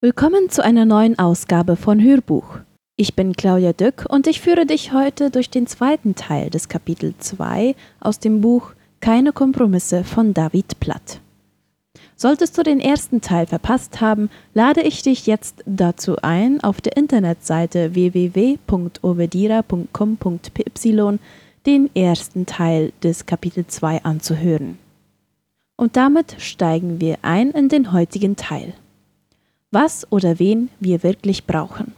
Willkommen zu einer neuen Ausgabe von Hörbuch. Ich bin Claudia Dück und ich führe dich heute durch den zweiten Teil des Kapitel 2 aus dem Buch Keine Kompromisse von David Platt. Solltest du den ersten Teil verpasst haben, lade ich dich jetzt dazu ein, auf der Internetseite www.ovedira.com.py den ersten Teil des Kapitel 2 anzuhören. Und damit steigen wir ein in den heutigen Teil was oder wen wir wirklich brauchen.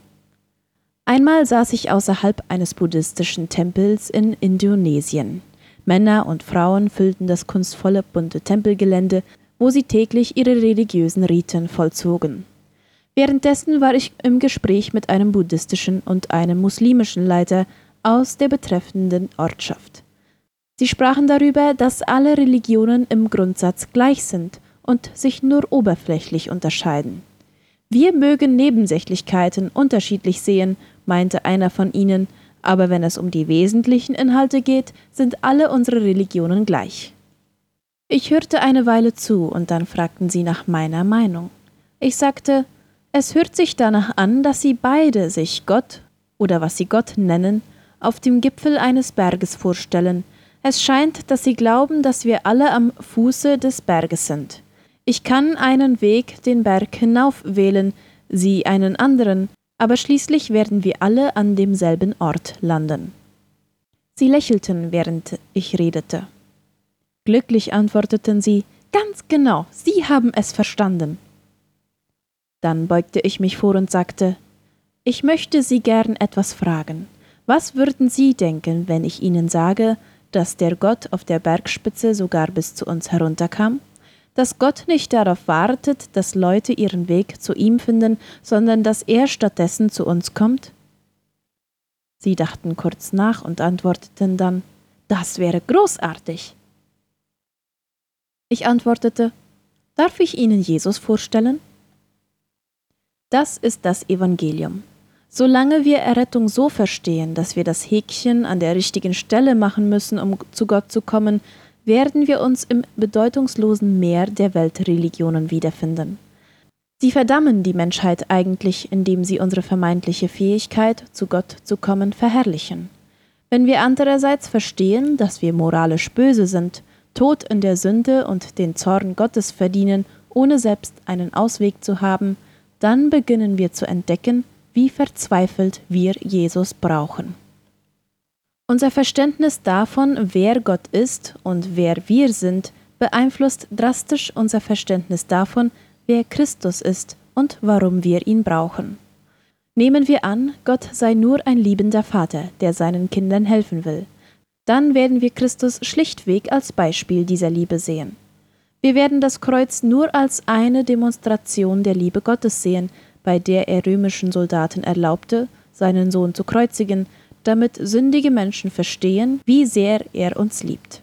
Einmal saß ich außerhalb eines buddhistischen Tempels in Indonesien. Männer und Frauen füllten das kunstvolle bunte Tempelgelände, wo sie täglich ihre religiösen Riten vollzogen. Währenddessen war ich im Gespräch mit einem buddhistischen und einem muslimischen Leiter aus der betreffenden Ortschaft. Sie sprachen darüber, dass alle Religionen im Grundsatz gleich sind und sich nur oberflächlich unterscheiden. Wir mögen Nebensächlichkeiten unterschiedlich sehen, meinte einer von ihnen, aber wenn es um die wesentlichen Inhalte geht, sind alle unsere Religionen gleich. Ich hörte eine Weile zu und dann fragten sie nach meiner Meinung. Ich sagte, es hört sich danach an, dass sie beide sich Gott oder was sie Gott nennen, auf dem Gipfel eines Berges vorstellen. Es scheint, dass sie glauben, dass wir alle am Fuße des Berges sind. Ich kann einen Weg den Berg hinauf wählen, sie einen anderen, aber schließlich werden wir alle an demselben Ort landen. Sie lächelten, während ich redete. Glücklich antworteten sie, ganz genau, Sie haben es verstanden. Dann beugte ich mich vor und sagte, ich möchte Sie gern etwas fragen. Was würden Sie denken, wenn ich Ihnen sage, dass der Gott auf der Bergspitze sogar bis zu uns herunterkam? Dass Gott nicht darauf wartet, dass Leute ihren Weg zu ihm finden, sondern dass er stattdessen zu uns kommt? Sie dachten kurz nach und antworteten dann, das wäre großartig. Ich antwortete, darf ich Ihnen Jesus vorstellen? Das ist das Evangelium. Solange wir Errettung so verstehen, dass wir das Häkchen an der richtigen Stelle machen müssen, um zu Gott zu kommen, werden wir uns im bedeutungslosen Meer der Weltreligionen wiederfinden. Sie verdammen die Menschheit eigentlich, indem sie unsere vermeintliche Fähigkeit, zu Gott zu kommen, verherrlichen. Wenn wir andererseits verstehen, dass wir moralisch böse sind, Tod in der Sünde und den Zorn Gottes verdienen, ohne selbst einen Ausweg zu haben, dann beginnen wir zu entdecken, wie verzweifelt wir Jesus brauchen. Unser Verständnis davon, wer Gott ist und wer wir sind, beeinflusst drastisch unser Verständnis davon, wer Christus ist und warum wir ihn brauchen. Nehmen wir an, Gott sei nur ein liebender Vater, der seinen Kindern helfen will. Dann werden wir Christus schlichtweg als Beispiel dieser Liebe sehen. Wir werden das Kreuz nur als eine Demonstration der Liebe Gottes sehen, bei der er römischen Soldaten erlaubte, seinen Sohn zu kreuzigen, damit sündige Menschen verstehen, wie sehr er uns liebt.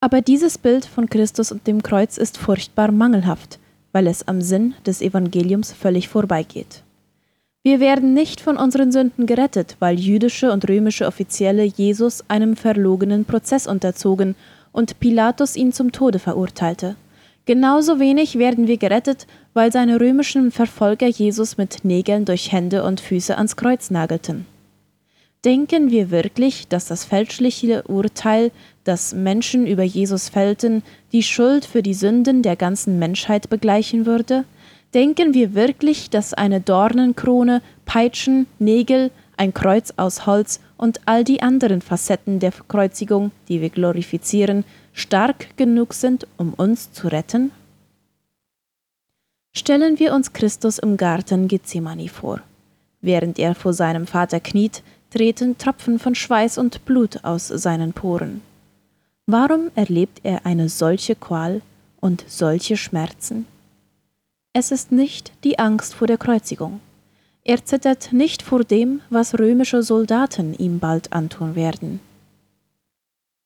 Aber dieses Bild von Christus und dem Kreuz ist furchtbar mangelhaft, weil es am Sinn des Evangeliums völlig vorbeigeht. Wir werden nicht von unseren Sünden gerettet, weil jüdische und römische Offizielle Jesus einem verlogenen Prozess unterzogen und Pilatus ihn zum Tode verurteilte. Genauso wenig werden wir gerettet, weil seine römischen Verfolger Jesus mit Nägeln durch Hände und Füße ans Kreuz nagelten. Denken wir wirklich, dass das fälschliche Urteil, das Menschen über Jesus fällten, die Schuld für die Sünden der ganzen Menschheit begleichen würde? Denken wir wirklich, dass eine Dornenkrone, Peitschen, Nägel, ein Kreuz aus Holz und all die anderen Facetten der Kreuzigung, die wir glorifizieren, stark genug sind, um uns zu retten? Stellen wir uns Christus im Garten Gethsemane vor. Während er vor seinem Vater kniet, treten Tropfen von Schweiß und Blut aus seinen Poren. Warum erlebt er eine solche Qual und solche Schmerzen? Es ist nicht die Angst vor der Kreuzigung. Er zittert nicht vor dem, was römische Soldaten ihm bald antun werden.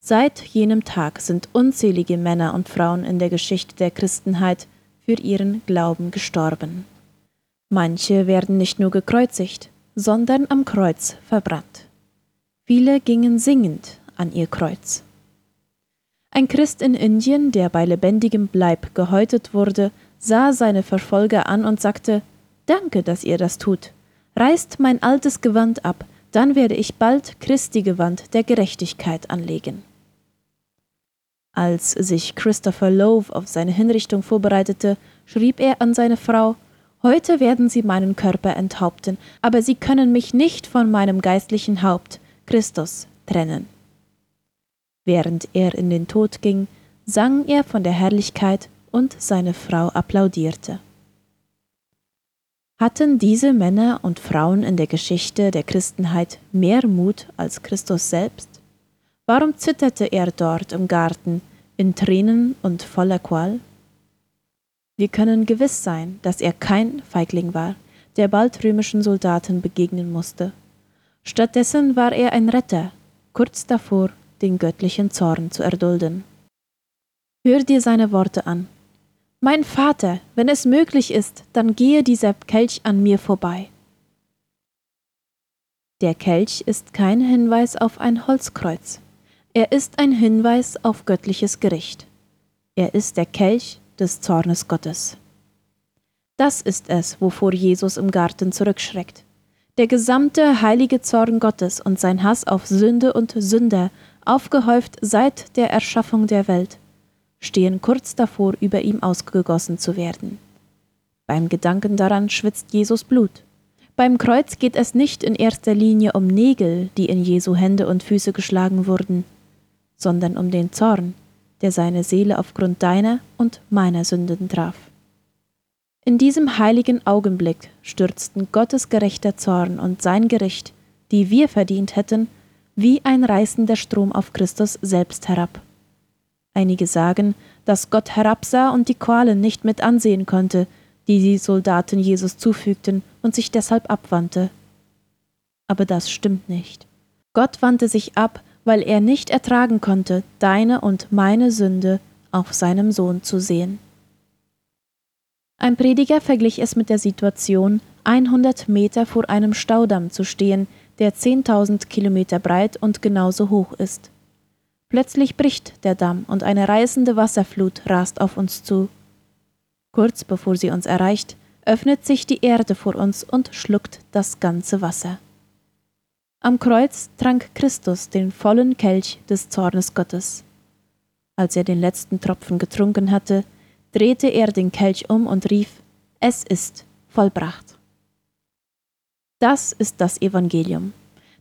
Seit jenem Tag sind unzählige Männer und Frauen in der Geschichte der Christenheit für ihren Glauben gestorben. Manche werden nicht nur gekreuzigt, sondern am Kreuz verbrannt. Viele gingen singend an ihr Kreuz. Ein Christ in Indien, der bei lebendigem Leib gehäutet wurde, sah seine Verfolger an und sagte Danke, dass ihr das tut. Reißt mein altes Gewand ab, dann werde ich bald Christi Gewand der Gerechtigkeit anlegen. Als sich Christopher Lowe auf seine Hinrichtung vorbereitete, schrieb er an seine Frau Heute werden sie meinen Körper enthaupten, aber sie können mich nicht von meinem geistlichen Haupt, Christus, trennen. Während er in den Tod ging, sang er von der Herrlichkeit und seine Frau applaudierte. Hatten diese Männer und Frauen in der Geschichte der Christenheit mehr Mut als Christus selbst? Warum zitterte er dort im Garten, in Tränen und voller Qual? Wir können gewiss sein, dass er kein Feigling war, der bald römischen Soldaten begegnen musste. Stattdessen war er ein Retter, kurz davor, den göttlichen Zorn zu erdulden. Hör dir seine Worte an. Mein Vater, wenn es möglich ist, dann gehe dieser Kelch an mir vorbei. Der Kelch ist kein Hinweis auf ein Holzkreuz. Er ist ein Hinweis auf göttliches Gericht. Er ist der Kelch, des Zornes Gottes. Das ist es, wovor Jesus im Garten zurückschreckt. Der gesamte heilige Zorn Gottes und sein Hass auf Sünde und Sünder, aufgehäuft seit der Erschaffung der Welt, stehen kurz davor, über ihm ausgegossen zu werden. Beim Gedanken daran schwitzt Jesus Blut. Beim Kreuz geht es nicht in erster Linie um Nägel, die in Jesu Hände und Füße geschlagen wurden, sondern um den Zorn, der seine Seele aufgrund deiner und meiner Sünden traf. In diesem heiligen Augenblick stürzten Gottes gerechter Zorn und sein Gericht, die wir verdient hätten, wie ein reißender Strom auf Christus selbst herab. Einige sagen, dass Gott herabsah und die Qualen nicht mit ansehen konnte, die die Soldaten Jesus zufügten und sich deshalb abwandte. Aber das stimmt nicht. Gott wandte sich ab weil er nicht ertragen konnte, deine und meine Sünde auf seinem Sohn zu sehen. Ein Prediger verglich es mit der Situation, 100 Meter vor einem Staudamm zu stehen, der 10.000 Kilometer breit und genauso hoch ist. Plötzlich bricht der Damm und eine reißende Wasserflut rast auf uns zu. Kurz bevor sie uns erreicht, öffnet sich die Erde vor uns und schluckt das ganze Wasser. Am Kreuz trank Christus den vollen Kelch des Zornes Gottes. Als er den letzten Tropfen getrunken hatte, drehte er den Kelch um und rief, Es ist vollbracht. Das ist das Evangelium.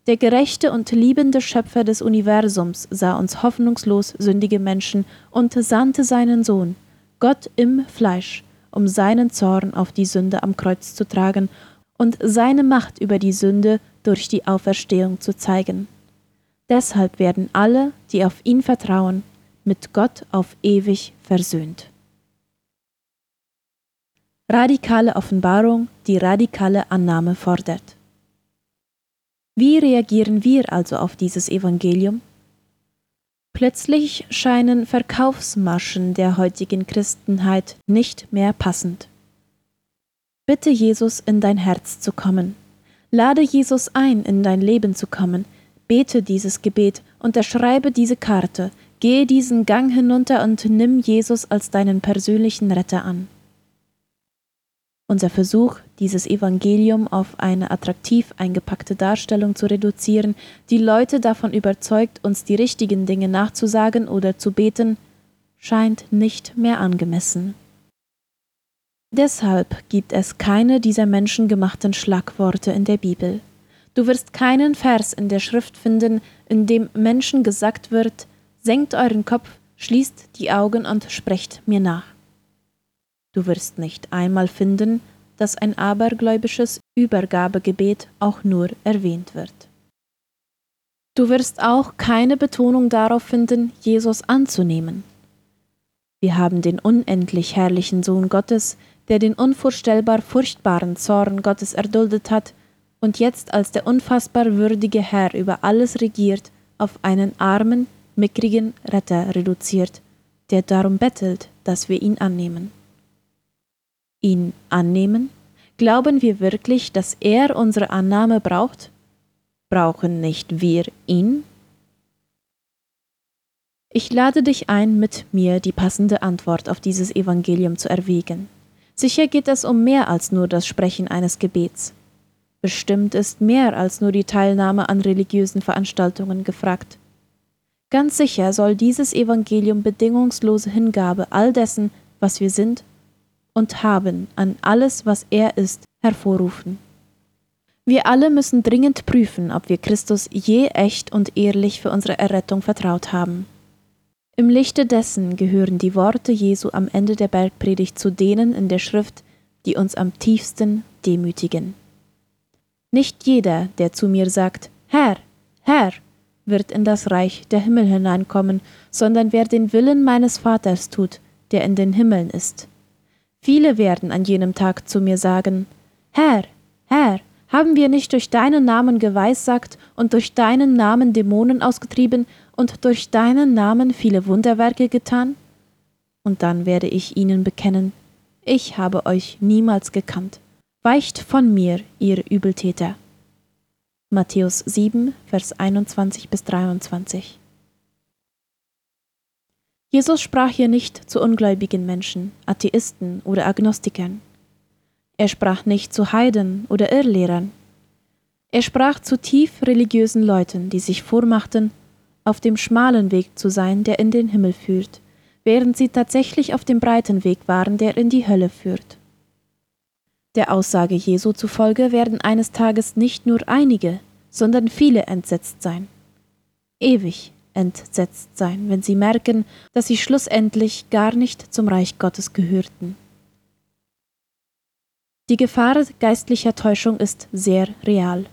Der gerechte und liebende Schöpfer des Universums sah uns hoffnungslos sündige Menschen und sandte seinen Sohn, Gott im Fleisch, um seinen Zorn auf die Sünde am Kreuz zu tragen und seine Macht über die Sünde durch die Auferstehung zu zeigen. Deshalb werden alle, die auf ihn vertrauen, mit Gott auf ewig versöhnt. Radikale Offenbarung, die radikale Annahme fordert. Wie reagieren wir also auf dieses Evangelium? Plötzlich scheinen Verkaufsmaschen der heutigen Christenheit nicht mehr passend. Bitte Jesus in dein Herz zu kommen. Lade Jesus ein, in dein Leben zu kommen. Bete dieses Gebet, unterschreibe diese Karte, gehe diesen Gang hinunter und nimm Jesus als deinen persönlichen Retter an. Unser Versuch, dieses Evangelium auf eine attraktiv eingepackte Darstellung zu reduzieren, die Leute davon überzeugt, uns die richtigen Dinge nachzusagen oder zu beten, scheint nicht mehr angemessen. Deshalb gibt es keine dieser menschengemachten Schlagworte in der Bibel. Du wirst keinen Vers in der Schrift finden, in dem Menschen gesagt wird, senkt euren Kopf, schließt die Augen und sprecht mir nach. Du wirst nicht einmal finden, dass ein abergläubisches Übergabegebet auch nur erwähnt wird. Du wirst auch keine Betonung darauf finden, Jesus anzunehmen. Wir haben den unendlich herrlichen Sohn Gottes, der den unvorstellbar furchtbaren Zorn Gottes erduldet hat und jetzt als der unfassbar würdige Herr über alles regiert, auf einen armen, mickrigen Retter reduziert, der darum bettelt, dass wir ihn annehmen. Ihn annehmen? Glauben wir wirklich, dass er unsere Annahme braucht? Brauchen nicht wir ihn? Ich lade dich ein, mit mir die passende Antwort auf dieses Evangelium zu erwägen. Sicher geht es um mehr als nur das Sprechen eines Gebets. Bestimmt ist mehr als nur die Teilnahme an religiösen Veranstaltungen gefragt. Ganz sicher soll dieses Evangelium bedingungslose Hingabe all dessen, was wir sind und haben, an alles, was er ist, hervorrufen. Wir alle müssen dringend prüfen, ob wir Christus je echt und ehrlich für unsere Errettung vertraut haben. Im Lichte dessen gehören die Worte Jesu am Ende der Bergpredigt zu denen in der Schrift, die uns am tiefsten demütigen. Nicht jeder, der zu mir sagt, Herr, Herr, wird in das Reich der Himmel hineinkommen, sondern wer den Willen meines Vaters tut, der in den Himmeln ist. Viele werden an jenem Tag zu mir sagen, Herr, Herr, haben wir nicht durch deinen Namen geweissagt und durch deinen Namen Dämonen ausgetrieben und durch deinen Namen viele Wunderwerke getan? Und dann werde ich ihnen bekennen, ich habe euch niemals gekannt. Weicht von mir, ihr Übeltäter. Matthäus 7, Vers 21 bis 23. Jesus sprach hier nicht zu ungläubigen Menschen, Atheisten oder Agnostikern. Er sprach nicht zu Heiden oder Irrlehrern. Er sprach zu tief religiösen Leuten, die sich vormachten, auf dem schmalen Weg zu sein, der in den Himmel führt, während sie tatsächlich auf dem breiten Weg waren, der in die Hölle führt. Der Aussage Jesu zufolge werden eines Tages nicht nur einige, sondern viele entsetzt sein. Ewig entsetzt sein, wenn sie merken, dass sie schlussendlich gar nicht zum Reich Gottes gehörten. Die Gefahr geistlicher Täuschung ist sehr real.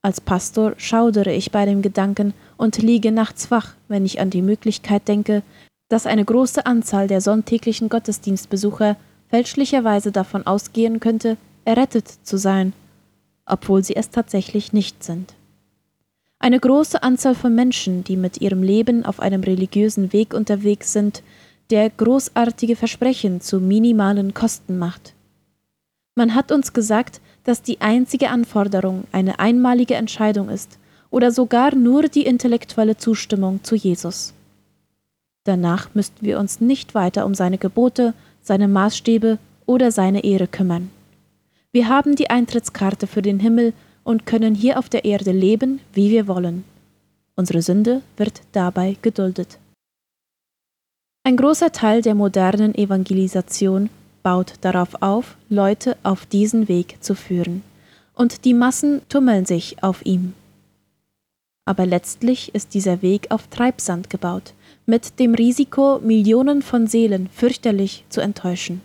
Als Pastor schaudere ich bei dem Gedanken und liege nachts wach, wenn ich an die Möglichkeit denke, dass eine große Anzahl der sonntäglichen Gottesdienstbesucher fälschlicherweise davon ausgehen könnte, errettet zu sein, obwohl sie es tatsächlich nicht sind. Eine große Anzahl von Menschen, die mit ihrem Leben auf einem religiösen Weg unterwegs sind, der großartige Versprechen zu minimalen Kosten macht. Man hat uns gesagt, dass die einzige Anforderung eine einmalige Entscheidung ist oder sogar nur die intellektuelle Zustimmung zu Jesus. Danach müssten wir uns nicht weiter um seine Gebote, seine Maßstäbe oder seine Ehre kümmern. Wir haben die Eintrittskarte für den Himmel und können hier auf der Erde leben, wie wir wollen. Unsere Sünde wird dabei geduldet. Ein großer Teil der modernen Evangelisation baut darauf auf, Leute auf diesen Weg zu führen, und die Massen tummeln sich auf ihm. Aber letztlich ist dieser Weg auf Treibsand gebaut, mit dem Risiko, Millionen von Seelen fürchterlich zu enttäuschen.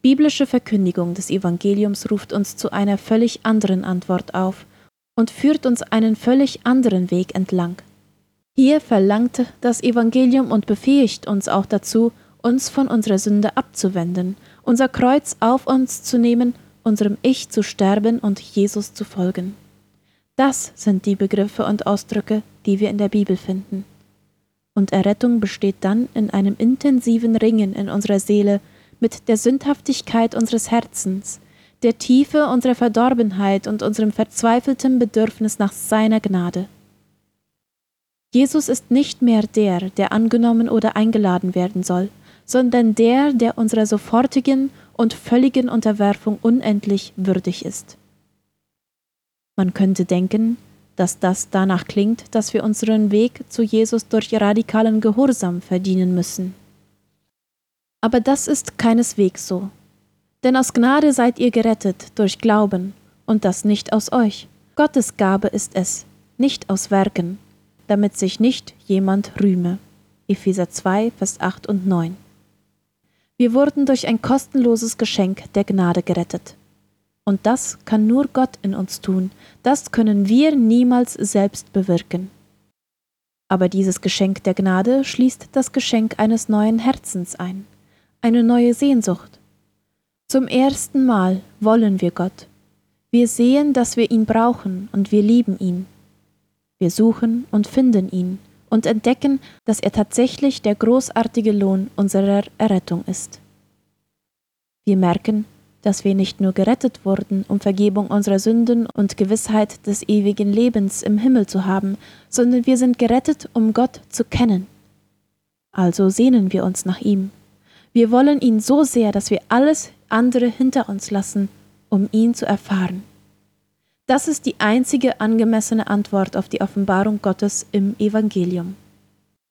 Biblische Verkündigung des Evangeliums ruft uns zu einer völlig anderen Antwort auf und führt uns einen völlig anderen Weg entlang. Hier verlangt das Evangelium und befähigt uns auch dazu, uns von unserer Sünde abzuwenden, unser Kreuz auf uns zu nehmen, unserem Ich zu sterben und Jesus zu folgen. Das sind die Begriffe und Ausdrücke, die wir in der Bibel finden. Und Errettung besteht dann in einem intensiven Ringen in unserer Seele mit der Sündhaftigkeit unseres Herzens, der Tiefe unserer Verdorbenheit und unserem verzweifelten Bedürfnis nach seiner Gnade. Jesus ist nicht mehr der, der angenommen oder eingeladen werden soll, sondern der, der unserer sofortigen und völligen Unterwerfung unendlich würdig ist. Man könnte denken, dass das danach klingt, dass wir unseren Weg zu Jesus durch radikalen Gehorsam verdienen müssen. Aber das ist keineswegs so. Denn aus Gnade seid ihr gerettet durch Glauben, und das nicht aus euch. Gottes Gabe ist es, nicht aus Werken, damit sich nicht jemand rühme. Epheser 2, Vers 8 und 9. Wir wurden durch ein kostenloses Geschenk der Gnade gerettet. Und das kann nur Gott in uns tun, das können wir niemals selbst bewirken. Aber dieses Geschenk der Gnade schließt das Geschenk eines neuen Herzens ein, eine neue Sehnsucht. Zum ersten Mal wollen wir Gott. Wir sehen, dass wir ihn brauchen und wir lieben ihn. Wir suchen und finden ihn und entdecken, dass er tatsächlich der großartige Lohn unserer Errettung ist. Wir merken, dass wir nicht nur gerettet wurden, um Vergebung unserer Sünden und Gewissheit des ewigen Lebens im Himmel zu haben, sondern wir sind gerettet, um Gott zu kennen. Also sehnen wir uns nach ihm. Wir wollen ihn so sehr, dass wir alles andere hinter uns lassen, um ihn zu erfahren. Das ist die einzige angemessene Antwort auf die Offenbarung Gottes im Evangelium.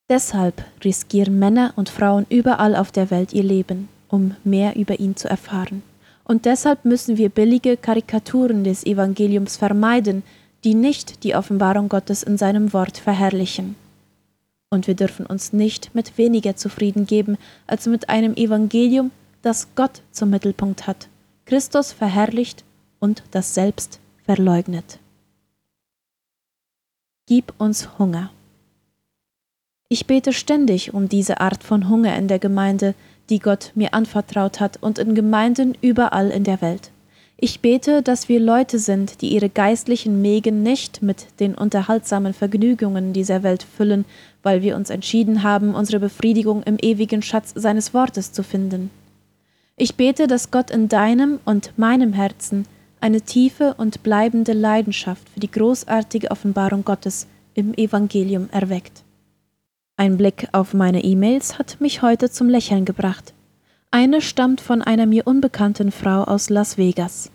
Deshalb riskieren Männer und Frauen überall auf der Welt ihr Leben, um mehr über ihn zu erfahren. Und deshalb müssen wir billige Karikaturen des Evangeliums vermeiden, die nicht die Offenbarung Gottes in seinem Wort verherrlichen. Und wir dürfen uns nicht mit weniger zufrieden geben als mit einem Evangelium, das Gott zum Mittelpunkt hat, Christus verherrlicht und das Selbst verleugnet. Gib uns Hunger. Ich bete ständig um diese Art von Hunger in der Gemeinde, die Gott mir anvertraut hat und in Gemeinden überall in der Welt. Ich bete, dass wir Leute sind, die ihre geistlichen Mägen nicht mit den unterhaltsamen Vergnügungen dieser Welt füllen, weil wir uns entschieden haben, unsere Befriedigung im ewigen Schatz seines Wortes zu finden. Ich bete, dass Gott in deinem und meinem Herzen eine tiefe und bleibende Leidenschaft für die großartige Offenbarung Gottes im Evangelium erweckt. Ein Blick auf meine E-Mails hat mich heute zum Lächeln gebracht. Eine stammt von einer mir unbekannten Frau aus Las Vegas.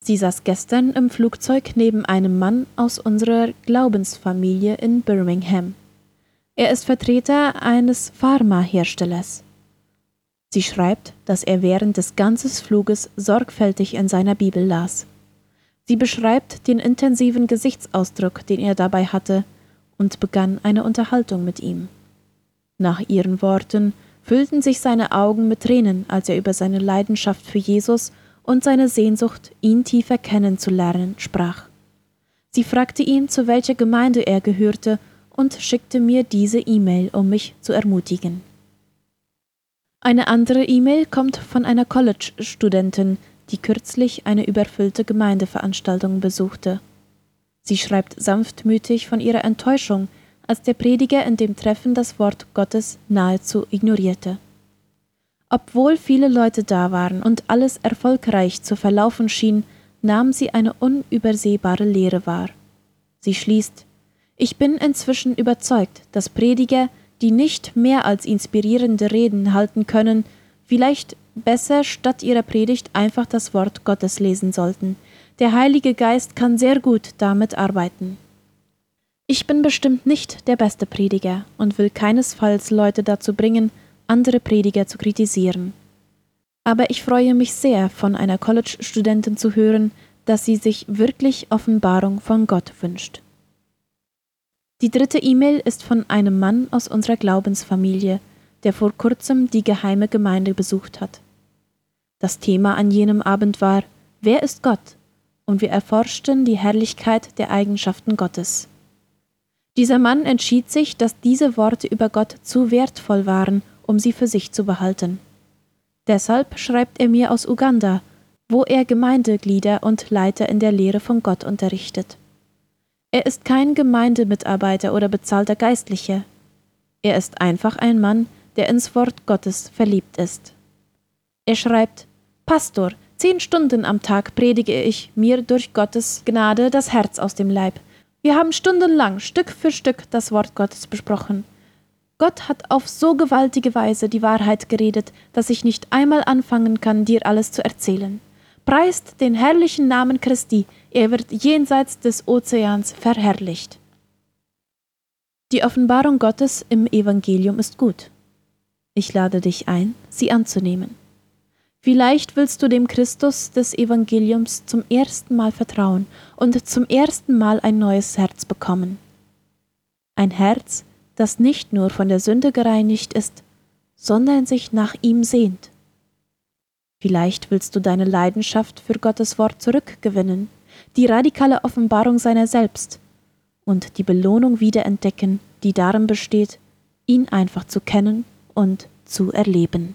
Sie saß gestern im Flugzeug neben einem Mann aus unserer Glaubensfamilie in Birmingham. Er ist Vertreter eines Pharmaherstellers. Sie schreibt, dass er während des ganzen Fluges sorgfältig in seiner Bibel las. Sie beschreibt den intensiven Gesichtsausdruck, den er dabei hatte, und begann eine Unterhaltung mit ihm. Nach ihren Worten füllten sich seine Augen mit Tränen, als er über seine Leidenschaft für Jesus und seine Sehnsucht, ihn tiefer kennenzulernen, sprach. Sie fragte ihn, zu welcher Gemeinde er gehörte, und schickte mir diese E-Mail, um mich zu ermutigen. Eine andere E-Mail kommt von einer College-Studentin, die kürzlich eine überfüllte Gemeindeveranstaltung besuchte. Sie schreibt sanftmütig von ihrer Enttäuschung, als der Prediger in dem Treffen das Wort Gottes nahezu ignorierte. Obwohl viele Leute da waren und alles erfolgreich zu verlaufen schien, nahm sie eine unübersehbare Lehre wahr. Sie schließt Ich bin inzwischen überzeugt, dass Prediger die nicht mehr als inspirierende Reden halten können, vielleicht besser statt ihrer Predigt einfach das Wort Gottes lesen sollten. Der Heilige Geist kann sehr gut damit arbeiten. Ich bin bestimmt nicht der beste Prediger und will keinesfalls Leute dazu bringen, andere Prediger zu kritisieren. Aber ich freue mich sehr, von einer College-Studentin zu hören, dass sie sich wirklich Offenbarung von Gott wünscht. Die dritte E-Mail ist von einem Mann aus unserer Glaubensfamilie, der vor kurzem die geheime Gemeinde besucht hat. Das Thema an jenem Abend war Wer ist Gott? und wir erforschten die Herrlichkeit der Eigenschaften Gottes. Dieser Mann entschied sich, dass diese Worte über Gott zu wertvoll waren, um sie für sich zu behalten. Deshalb schreibt er mir aus Uganda, wo er Gemeindeglieder und Leiter in der Lehre von Gott unterrichtet. Er ist kein Gemeindemitarbeiter oder bezahlter Geistlicher. Er ist einfach ein Mann, der ins Wort Gottes verliebt ist. Er schreibt, Pastor, zehn Stunden am Tag predige ich mir durch Gottes Gnade das Herz aus dem Leib. Wir haben stundenlang Stück für Stück das Wort Gottes besprochen. Gott hat auf so gewaltige Weise die Wahrheit geredet, dass ich nicht einmal anfangen kann, dir alles zu erzählen. Preist den herrlichen Namen Christi, er wird jenseits des Ozeans verherrlicht. Die Offenbarung Gottes im Evangelium ist gut. Ich lade dich ein, sie anzunehmen. Vielleicht willst du dem Christus des Evangeliums zum ersten Mal vertrauen und zum ersten Mal ein neues Herz bekommen. Ein Herz, das nicht nur von der Sünde gereinigt ist, sondern sich nach ihm sehnt. Vielleicht willst du deine Leidenschaft für Gottes Wort zurückgewinnen, die radikale Offenbarung seiner selbst und die Belohnung wiederentdecken, die darin besteht, ihn einfach zu kennen und zu erleben.